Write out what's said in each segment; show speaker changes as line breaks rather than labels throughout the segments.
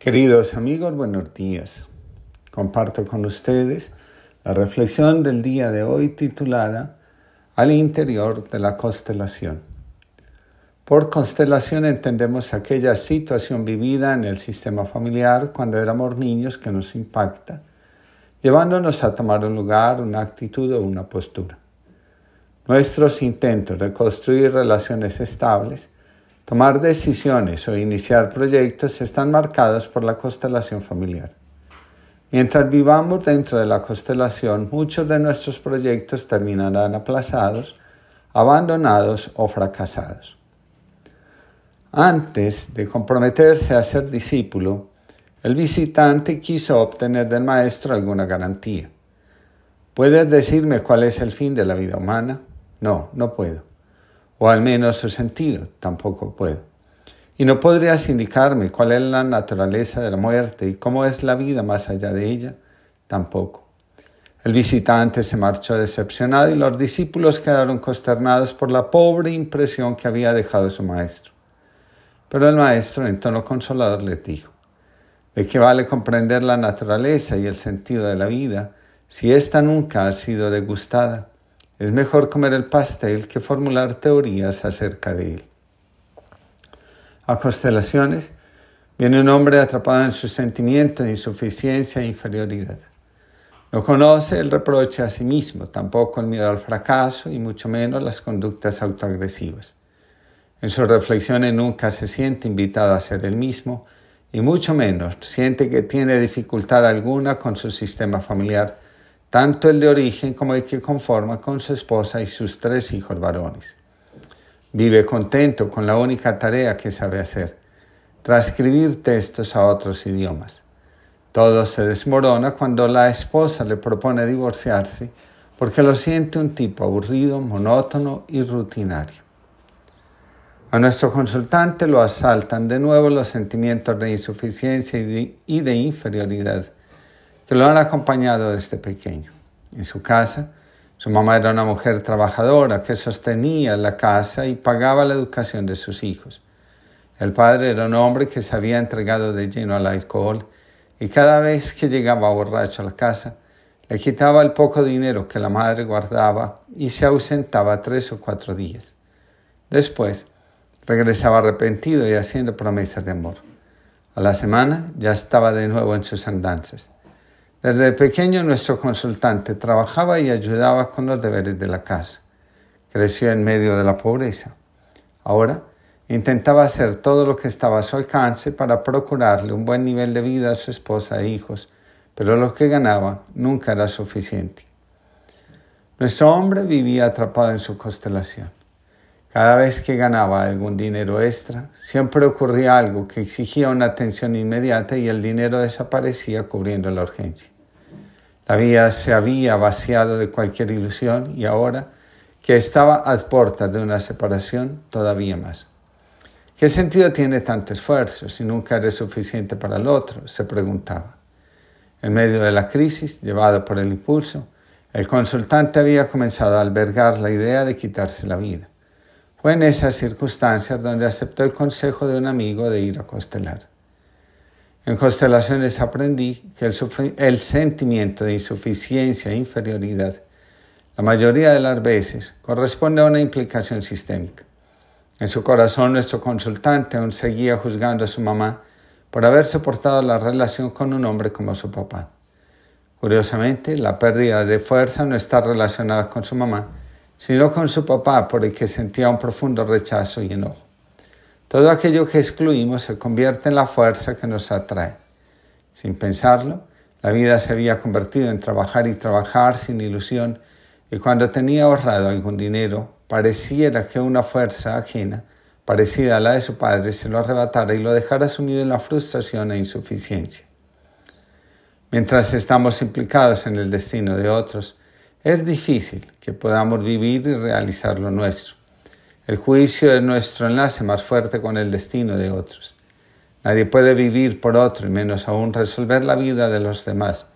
Queridos amigos, buenos días. Comparto con ustedes la reflexión del día de hoy titulada Al interior de la constelación. Por constelación entendemos aquella situación vivida en el sistema familiar cuando éramos niños que nos impacta, llevándonos a tomar un lugar, una actitud o una postura. Nuestros intentos de construir relaciones estables Tomar decisiones o iniciar proyectos están marcados por la constelación familiar. Mientras vivamos dentro de la constelación, muchos de nuestros proyectos terminarán aplazados, abandonados o fracasados. Antes de comprometerse a ser discípulo, el visitante quiso obtener del maestro alguna garantía. ¿Puedes decirme cuál es el fin de la vida humana? No, no puedo o al menos su sentido, tampoco puedo. Y no podrías indicarme cuál es la naturaleza de la muerte y cómo es la vida más allá de ella, tampoco. El visitante se marchó decepcionado y los discípulos quedaron consternados por la pobre impresión que había dejado su maestro. Pero el maestro, en tono consolador, les dijo, ¿de qué vale comprender la naturaleza y el sentido de la vida si ésta nunca ha sido degustada? Es mejor comer el pastel que formular teorías acerca de él. A constelaciones viene un hombre atrapado en su sentimiento de insuficiencia e inferioridad. No conoce el reproche a sí mismo, tampoco el miedo al fracaso y mucho menos las conductas autoagresivas. En sus reflexiones nunca se siente invitado a ser el mismo y mucho menos siente que tiene dificultad alguna con su sistema familiar tanto el de origen como el que conforma con su esposa y sus tres hijos varones. Vive contento con la única tarea que sabe hacer, transcribir textos a otros idiomas. Todo se desmorona cuando la esposa le propone divorciarse porque lo siente un tipo aburrido, monótono y rutinario. A nuestro consultante lo asaltan de nuevo los sentimientos de insuficiencia y de, inferioridad que lo han acompañado desde pequeño. En su casa, su mamá era una mujer trabajadora que sostenía la casa y pagaba la educación de sus hijos. El padre era un hombre que se había entregado de lleno al alcohol y cada vez que llegaba borracho a la casa, le quitaba el poco dinero que la madre guardaba y se ausentaba tres o cuatro días. Después, regresaba arrepentido y haciendo promesas de amor. A la semana ya estaba de nuevo en sus andanzas. Desde pequeño nuestro consultante trabajaba y ayudaba con los deberes de la casa. Creció en medio de la pobreza. Ahora intentaba hacer todo lo que estaba a su alcance para procurarle un buen nivel de vida a su esposa e hijos, pero lo que ganaba nunca era suficiente. Nuestro hombre vivía atrapado en su constelación. Cada vez que ganaba algún dinero extra, siempre ocurría algo que exigía una atención inmediata y el dinero desaparecía cubriendo la urgencia. La vida se había vaciado de cualquier ilusión y ahora que estaba a puertas de una separación, todavía más. ¿Qué sentido tiene tanto esfuerzo si nunca eres suficiente para el otro? se preguntaba. En medio de la crisis, llevado por el impulso, el consultante había comenzado a albergar la idea de quitarse la vida. Fue en esas circunstancias donde aceptó el consejo de un amigo de ir a constelar. En constelaciones aprendí que el, el, sentimiento de insuficiencia e inferioridad, la mayoría de las veces, corresponde a una implicación sistémica. En su corazón nuestro consultante aún seguía juzgando a su mamá por haber soportado la relación con un hombre como su papá. Curiosamente, la pérdida de fuerza no está relacionada con su mamá, sino con su papá por el que sentía un profundo rechazo y enojo. Todo aquello que excluimos se convierte en la fuerza que nos atrae. Sin pensarlo, la vida se había convertido en trabajar y trabajar sin ilusión y cuando tenía ahorrado algún dinero, pareciera que una fuerza ajena, parecida a la de su padre, se lo arrebatara y lo dejara sumido en la frustración e insuficiencia. Mientras estamos implicados en el destino de otros, es difícil que podamos vivir y realizar lo nuestro. El juicio es nuestro enlace más fuerte con el destino de otros. Nadie puede vivir por otro y menos aún resolver la vida de los demás.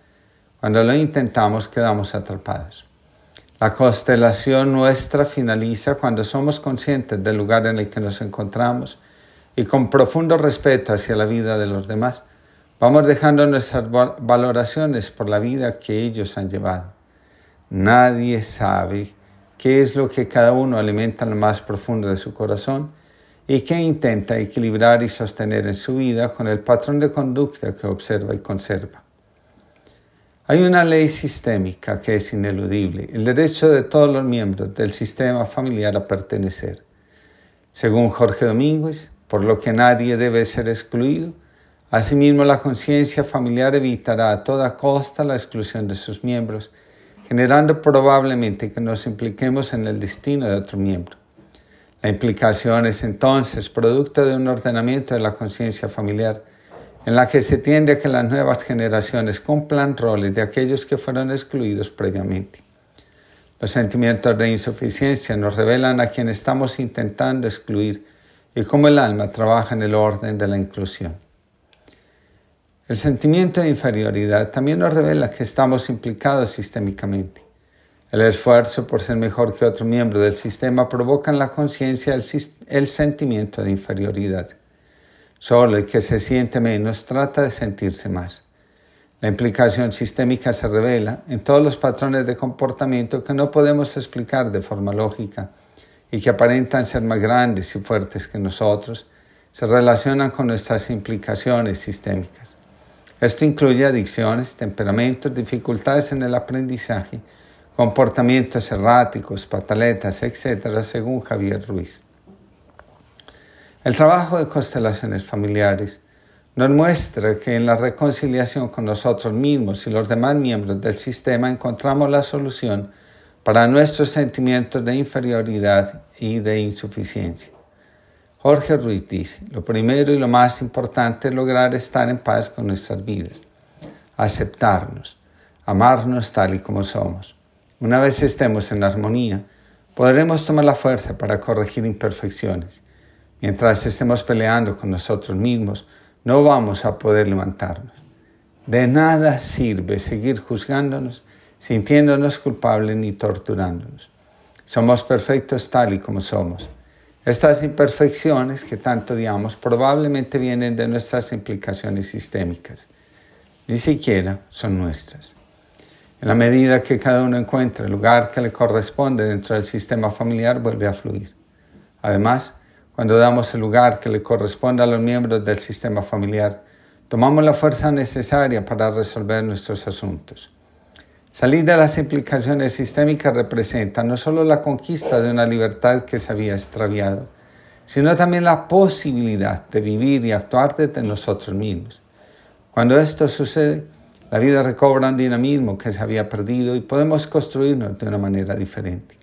Cuando lo intentamos quedamos atrapados. La constelación nuestra finaliza cuando somos conscientes del lugar en el que nos encontramos y con profundo respeto hacia la vida de los demás Vamos dejando nuestras valoraciones por la vida que ellos han llevado. Nadie sabe qué es lo que cada uno alimenta en lo más profundo de su corazón y qué intenta equilibrar y sostener en su vida con el patrón de conducta que observa y conserva. Hay una ley sistémica que es ineludible, el derecho de todos los miembros del sistema familiar a pertenecer. Según Jorge Domínguez, por lo que nadie debe ser excluido, asimismo la conciencia familiar evitará a toda costa la exclusión de sus miembros, generando probablemente que nos impliquemos en el destino de otro miembro. La implicación es entonces producto de un ordenamiento de la conciencia familiar, en la que se tiende a que las nuevas generaciones cumplan roles de aquellos que fueron excluidos previamente. Los sentimientos de insuficiencia nos revelan a quien estamos intentando excluir y cómo el alma trabaja en el orden de la inclusión. El sentimiento de inferioridad también nos revela que estamos implicados sistémicamente. El esfuerzo por ser mejor que otro miembro del sistema provoca en la conciencia el, sentimiento de inferioridad. Solo el que se siente menos trata de sentirse más. La implicación sistémica se revela en todos los patrones de comportamiento que no podemos explicar de forma lógica y que aparentan ser más grandes y fuertes que nosotros, se relacionan con nuestras implicaciones sistémicas. Esto incluye adicciones, temperamentos, dificultades en el aprendizaje, comportamientos erráticos, pataletas, etc., según Javier Ruiz. El trabajo de constelaciones familiares nos muestra que en la reconciliación con nosotros mismos y los demás miembros del sistema encontramos la solución para nuestros sentimientos de inferioridad y de insuficiencia. Jorge Ruiz dice, lo primero y lo más importante es lograr estar en paz con nuestras vidas, aceptarnos, amarnos tal y como somos. Una vez estemos en armonía, podremos tomar la fuerza para corregir imperfecciones Mientras estemos peleando con nosotros mismos, no vamos a poder levantarnos. De nada sirve seguir juzgándonos, sintiéndonos culpables ni torturándonos. Somos perfectos tal y como somos. Estas imperfecciones que tanto odiamos probablemente vienen de nuestras implicaciones sistémicas. Ni siquiera son nuestras. En la medida que cada uno encuentra el lugar que le corresponde dentro del sistema familiar, vuelve a fluir. Además, cuando damos el lugar que le corresponde a los miembros del sistema familiar, tomamos la fuerza necesaria para resolver nuestros asuntos. Salir de las implicaciones sistémicas representa no solo la conquista de una libertad que se había extraviado, sino también la posibilidad de vivir y actuar desde nosotros mismos. Cuando esto sucede, la vida recobra un dinamismo que se había perdido y podemos construirnos de una manera diferente.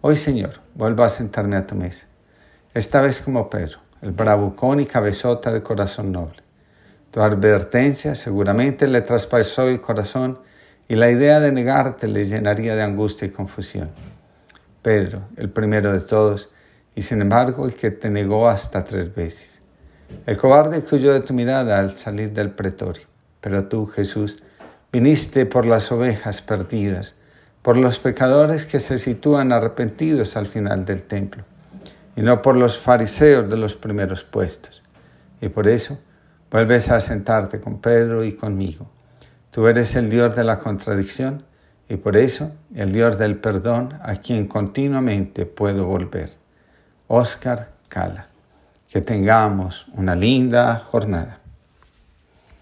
Hoy, Señor, vuelvo a sentarme a tu mesa esta vez como Pedro, el bravucón y cabezota de corazón noble. Tu advertencia seguramente le traspasó el corazón y la idea de negarte le llenaría de angustia y confusión. Pedro, el primero de todos, y sin embargo el que te negó hasta tres veces. El cobarde que huyó de tu mirada al salir del pretorio. Pero tú, Jesús, viniste por las ovejas perdidas, por los pecadores que se sitúan arrepentidos al final del templo y no por los fariseos de los primeros puestos. Y por eso vuelves a sentarte con Pedro y conmigo. Tú eres el Dios de la contradicción y por eso el Dios del perdón a quien continuamente puedo volver. Oscar Cala. Que tengamos una linda jornada.